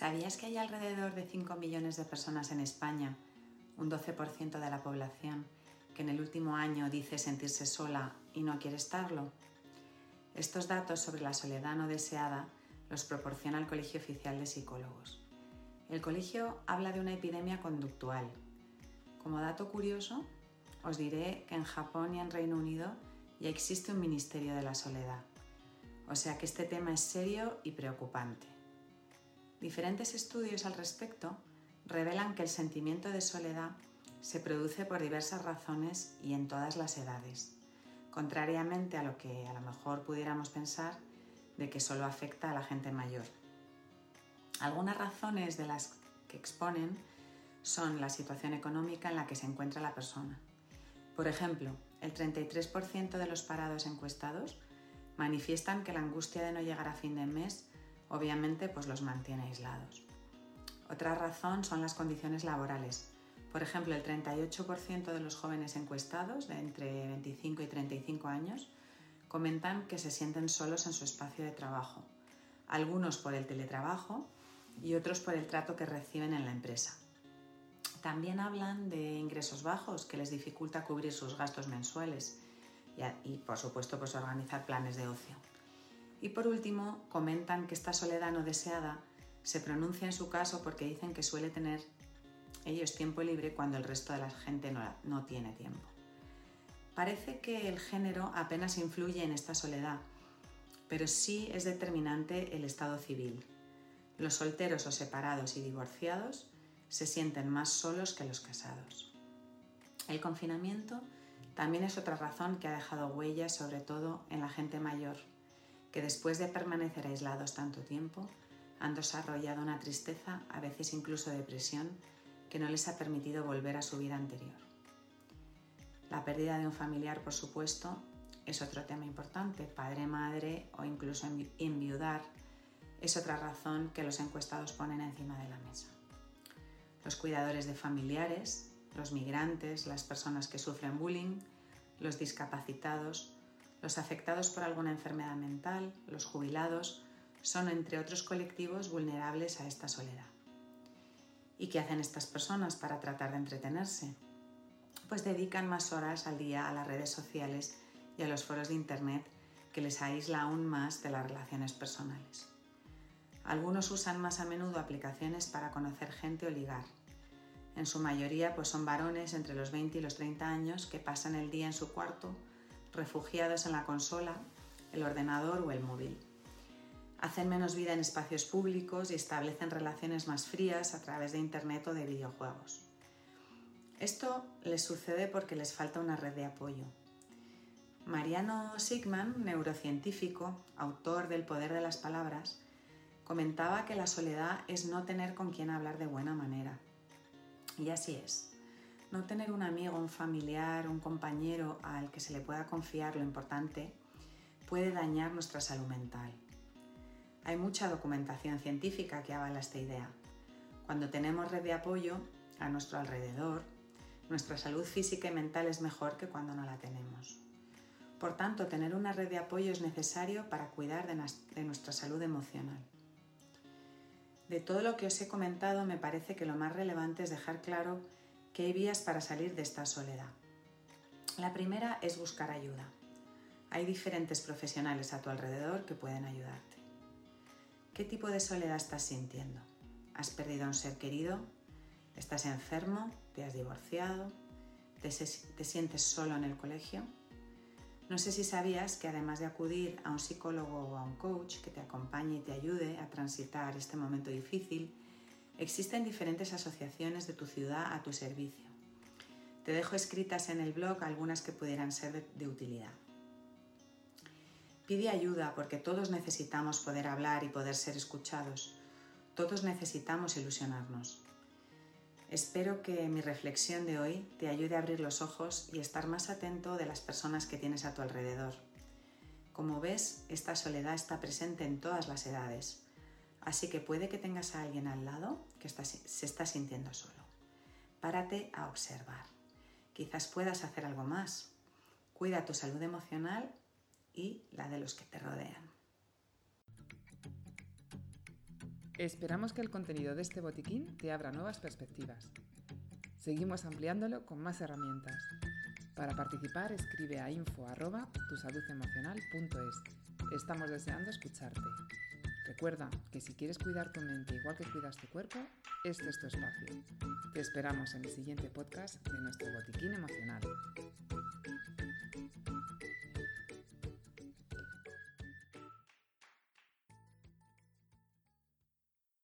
¿Sabías que hay alrededor de 5 millones de personas en España, un 12% de la población, que en el último año dice sentirse sola y no quiere estarlo? Estos datos sobre la soledad no deseada los proporciona el Colegio Oficial de Psicólogos. El colegio habla de una epidemia conductual. Como dato curioso, os diré que en Japón y en Reino Unido ya existe un Ministerio de la Soledad. O sea que este tema es serio y preocupante. Diferentes estudios al respecto revelan que el sentimiento de soledad se produce por diversas razones y en todas las edades, contrariamente a lo que a lo mejor pudiéramos pensar de que solo afecta a la gente mayor. Algunas razones de las que exponen son la situación económica en la que se encuentra la persona. Por ejemplo, el 33% de los parados encuestados manifiestan que la angustia de no llegar a fin de mes obviamente pues los mantiene aislados. Otra razón son las condiciones laborales. Por ejemplo, el 38% de los jóvenes encuestados de entre 25 y 35 años comentan que se sienten solos en su espacio de trabajo, algunos por el teletrabajo y otros por el trato que reciben en la empresa. También hablan de ingresos bajos que les dificulta cubrir sus gastos mensuales y, por supuesto pues organizar planes de ocio. Y por último, comentan que esta soledad no deseada se pronuncia en su caso porque dicen que suele tener ellos tiempo libre cuando el resto de la gente no, no tiene tiempo. Parece que el género apenas influye en esta soledad, pero sí es determinante el estado civil. Los solteros o separados y divorciados se sienten más solos que los casados. El confinamiento también es otra razón que ha dejado huellas sobre todo en la gente mayor que después de permanecer aislados tanto tiempo han desarrollado una tristeza, a veces incluso depresión, que no les ha permitido volver a su vida anterior. La pérdida de un familiar, por supuesto, es otro tema importante. Padre, madre o incluso enviudar es otra razón que los encuestados ponen encima de la mesa. Los cuidadores de familiares, los migrantes, las personas que sufren bullying, los discapacitados, los afectados por alguna enfermedad mental, los jubilados, son entre otros colectivos vulnerables a esta soledad. ¿Y qué hacen estas personas para tratar de entretenerse? Pues dedican más horas al día a las redes sociales y a los foros de Internet que les aísla aún más de las relaciones personales. Algunos usan más a menudo aplicaciones para conocer gente o ligar. En su mayoría pues son varones entre los 20 y los 30 años que pasan el día en su cuarto refugiados en la consola, el ordenador o el móvil. Hacen menos vida en espacios públicos y establecen relaciones más frías a través de Internet o de videojuegos. Esto les sucede porque les falta una red de apoyo. Mariano Sigman, neurocientífico, autor del Poder de las Palabras, comentaba que la soledad es no tener con quien hablar de buena manera. Y así es. No tener un amigo, un familiar, un compañero al que se le pueda confiar lo importante puede dañar nuestra salud mental. Hay mucha documentación científica que avala esta idea. Cuando tenemos red de apoyo a nuestro alrededor, nuestra salud física y mental es mejor que cuando no la tenemos. Por tanto, tener una red de apoyo es necesario para cuidar de, nuestra salud emocional. De todo lo que os he comentado, me parece que lo más relevante es dejar claro que hay vías para salir de esta soledad. La primera es buscar ayuda. Hay diferentes profesionales a tu alrededor que pueden ayudarte. ¿Qué tipo de soledad estás sintiendo? ¿Has perdido a un ser querido? ¿Estás enfermo? ¿Te has divorciado? ¿Te, sientes solo en el colegio? No sé si sabías que además de acudir a un psicólogo o a un coach que te acompañe y te ayude a transitar este momento difícil, Existen diferentes asociaciones de tu ciudad a tu servicio. Te dejo escritas en el blog algunas que pudieran ser de, utilidad. Pide ayuda porque todos necesitamos poder hablar y poder ser escuchados. Todos necesitamos ilusionarnos. Espero que mi reflexión de hoy te ayude a abrir los ojos y estar más atento de las personas que tienes a tu alrededor. Como ves, esta soledad está presente en todas las edades, así que puede que tengas a alguien al lado que se está sintiendo solo. Párate a observar. Quizás puedas hacer algo más. Cuida tu salud emocional y la de los que te rodean. Esperamos que el contenido de este botiquín te abra nuevas perspectivas. Seguimos ampliándolo con más herramientas. Para participar escribe a info@tusaludemocional.es. Estamos deseando escucharte. Recuerda que si quieres cuidar tu mente igual que cuidas tu cuerpo, este es tu espacio. Te esperamos en el siguiente podcast de nuestro botiquín emocional.